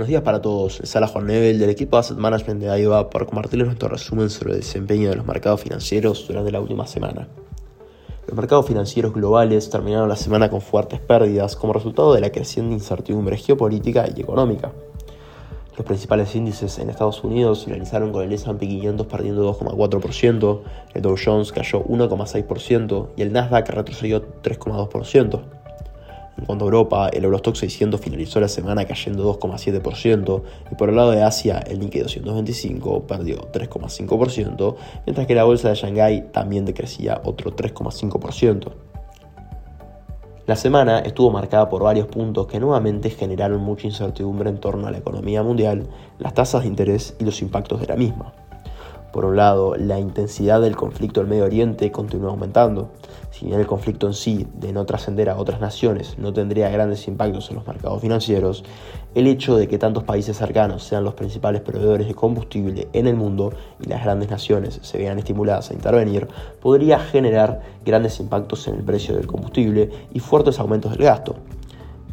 Buenos días para todos. Les habla Juan Nebel del equipo Asset Management de AIVA para compartirles nuestro resumen sobre el desempeño de los mercados financieros durante la última semana. Los mercados financieros globales terminaron la semana con fuertes pérdidas como resultado de la creciente incertidumbre geopolítica y económica. Los principales índices en Estados Unidos finalizaron con el S&P 500 perdiendo 2,4%, el Dow Jones cayó 1,6% y el Nasdaq retrocedió 3,2%. En cuanto a Europa, el Eurostock 600 finalizó la semana cayendo 2,7% y por el lado de Asia, el Nikkei 225 perdió 3,5%, mientras que la bolsa de Shanghái también decrecía otro 3,5%. La semana estuvo marcada por varios puntos que nuevamente generaron mucha incertidumbre en torno a la economía mundial, las tasas de interés y los impactos de la misma. Por un lado, la intensidad del conflicto en Medio Oriente continúa aumentando. Si bien el conflicto en sí, de no trascender a otras naciones, no tendría grandes impactos en los mercados financieros, el hecho de que tantos países cercanos sean los principales proveedores de combustible en el mundo y las grandes naciones se vean estimuladas a intervenir, podría generar grandes impactos en el precio del combustible y fuertes aumentos del gasto.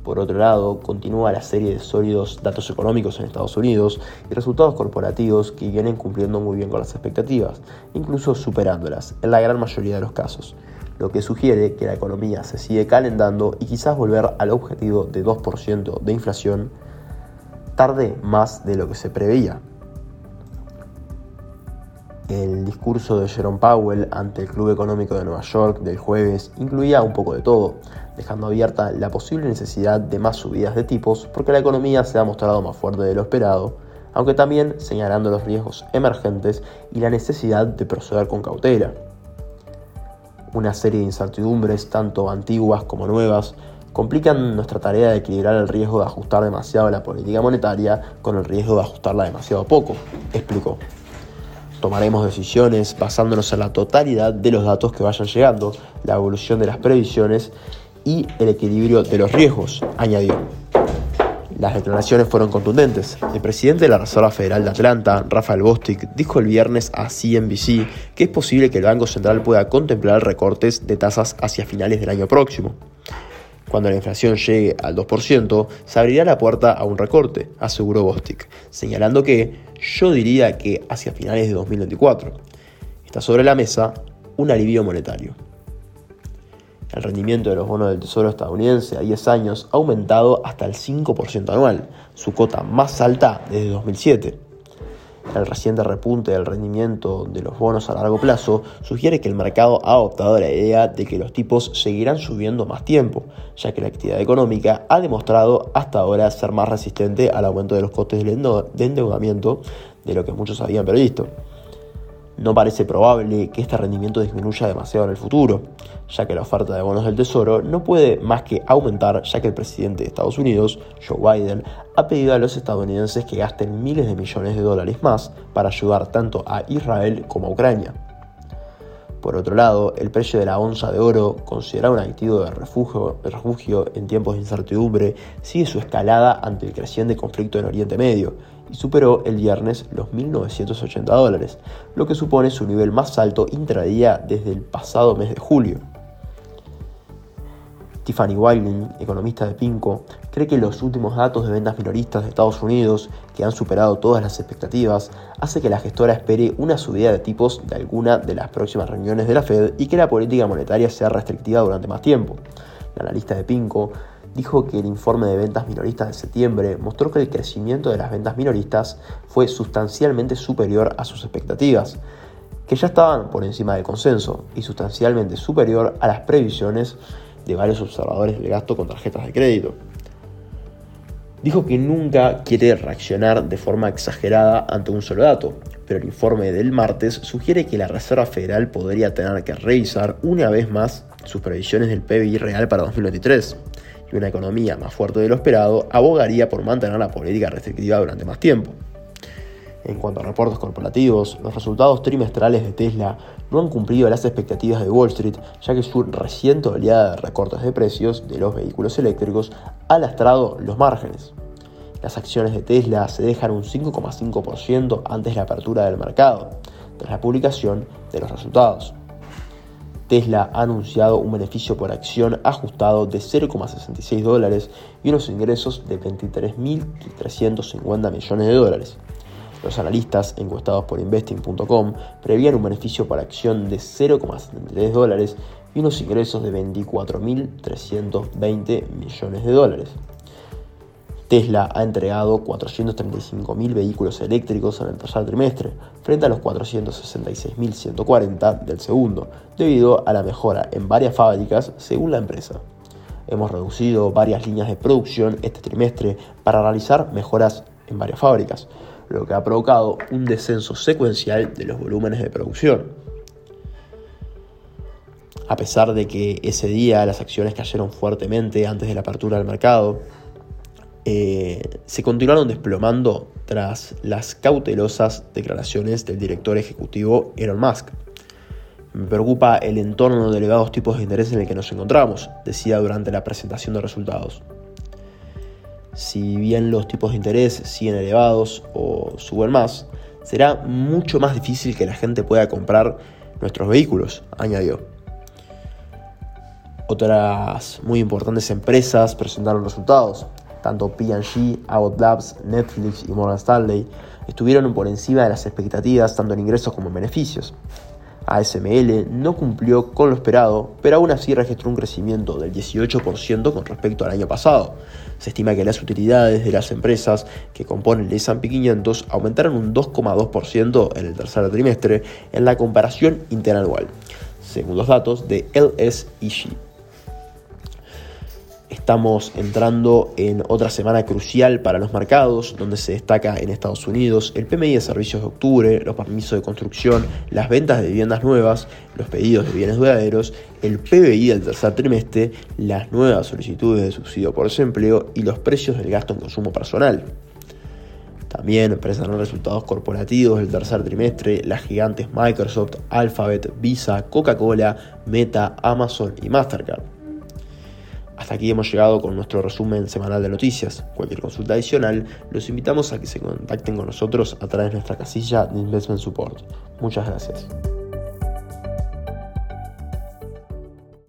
Por otro lado, continúa la serie de sólidos datos económicos en Estados Unidos y resultados corporativos que vienen cumpliendo muy bien con las expectativas, incluso superándolas en la gran mayoría de los casos, lo que sugiere que la economía se sigue calentando y quizás volver al objetivo de 2% de inflación tarde más de lo que se preveía. El discurso de Jerome Powell ante el Club Económico de Nueva York del jueves incluía un poco de todo, dejando abierta la posible necesidad de más subidas de tipos porque la economía se ha mostrado más fuerte de lo esperado, aunque también señalando los riesgos emergentes y la necesidad de proceder con cautela. Una serie de incertidumbres, tanto antiguas como nuevas, complican nuestra tarea de equilibrar el riesgo de ajustar demasiado la política monetaria con el riesgo de ajustarla demasiado poco, explicó. Tomaremos decisiones basándonos en la totalidad de los datos que vayan llegando, la evolución de las previsiones y el equilibrio de los riesgos, añadió. Las declaraciones fueron contundentes. El presidente de la Reserva Federal de Atlanta, Rafael Bostic, dijo el viernes a CNBC que es posible que el Banco Central pueda contemplar recortes de tasas hacia finales del año próximo. Cuando la inflación llegue al 2%, se abrirá la puerta a un recorte, aseguró Bostic, señalando que yo diría que hacia finales de 2024 está sobre la mesa un alivio monetario. El rendimiento de los bonos del Tesoro estadounidense a 10 años ha aumentado hasta el 5% anual, su cota más alta desde 2007. El reciente repunte del rendimiento de los bonos a largo plazo sugiere que el mercado ha adoptado la idea de que los tipos seguirán subiendo más tiempo, ya que la actividad económica ha demostrado hasta ahora ser más resistente al aumento de los costes de endeudamiento de lo que muchos habían previsto. No parece probable que este rendimiento disminuya demasiado en el futuro, ya que la oferta de bonos del Tesoro no puede más que aumentar, ya que el presidente de Estados Unidos, Joe Biden, ha pedido a los estadounidenses que gasten miles de millones de dólares más para ayudar tanto a Israel como a Ucrania. Por otro lado, el precio de la onza de oro, considerado un activo de refugio, en tiempos de incertidumbre, sigue su escalada ante el creciente conflicto en Oriente Medio y superó el viernes los 1.980 dólares, lo que supone su nivel más alto intradía desde el pasado mes de julio. Tiffany Wilding, economista de Pinco, cree que los últimos datos de ventas minoristas de Estados Unidos, que han superado todas las expectativas, hace que la gestora espere una subida de tipos de alguna de las próximas reuniones de la Fed y que la política monetaria sea restrictiva durante más tiempo. La analista de Pinco dijo que el informe de ventas minoristas de septiembre mostró que el crecimiento de las ventas minoristas fue sustancialmente superior a sus expectativas, que ya estaban por encima del consenso, y sustancialmente superior a las previsiones de varios observadores del gasto con tarjetas de crédito. Dijo que nunca quiere reaccionar de forma exagerada ante un solo dato, pero el informe del martes sugiere que la Reserva Federal podría tener que revisar una vez más sus previsiones del PBI real para 2023, y una economía más fuerte de lo esperado abogaría por mantener la política restrictiva durante más tiempo. En cuanto a reportes corporativos, los resultados trimestrales de Tesla no han cumplido las expectativas de Wall Street, ya que su reciente oleada de recortes de precios de los vehículos eléctricos ha lastrado los márgenes. Las acciones de Tesla se dejan un 5,5% antes de la apertura del mercado, tras la publicación de los resultados. Tesla ha anunciado un beneficio por acción ajustado de 0,66 dólares y unos ingresos de 23.350 millones de dólares. Los analistas encuestados por investing.com prevían un beneficio por acción de 0,73 dólares y unos ingresos de 24.320 millones de dólares. Tesla ha entregado 435.000 vehículos eléctricos en el tercer trimestre, frente a los 466.140 del segundo, debido a la mejora en varias fábricas según la empresa. Hemos reducido varias líneas de producción este trimestre para realizar mejoras en varias fábricas, lo que ha provocado un descenso secuencial de los volúmenes de producción. A pesar de que ese día las acciones cayeron fuertemente antes de la apertura del mercado, eh, se continuaron desplomando tras las cautelosas declaraciones del director ejecutivo Elon Musk. Me preocupa el entorno de elevados tipos de interés en el que nos encontramos, decía durante la presentación de resultados. Si bien los tipos de interés siguen elevados o suben más, será mucho más difícil que la gente pueda comprar nuestros vehículos, añadió. Otras muy importantes empresas presentaron resultados, tanto P&G, Abbott Netflix y Morgan Stanley estuvieron por encima de las expectativas tanto en ingresos como en beneficios. ASML no cumplió con lo esperado, pero aún así registró un crecimiento del 18% con respecto al año pasado. Se estima que las utilidades de las empresas que componen el S&P 500 aumentaron un 2,2% en el tercer trimestre en la comparación interanual, según los datos de LSEG. Estamos entrando en otra semana crucial para los mercados, donde se destaca en Estados Unidos el PMI de servicios de octubre, los permisos de construcción, las ventas de viviendas nuevas, los pedidos de bienes duraderos, el PBI del tercer trimestre, las nuevas solicitudes de subsidio por desempleo y los precios del gasto en consumo personal. También presentan resultados corporativos del tercer trimestre las gigantes Microsoft, Alphabet, Visa, Coca-Cola, Meta, Amazon y Mastercard. Hasta aquí hemos llegado con nuestro resumen semanal de noticias. Cualquier consulta adicional, los invitamos a que se contacten con nosotros a través de nuestra casilla de Investment Support. Muchas gracias.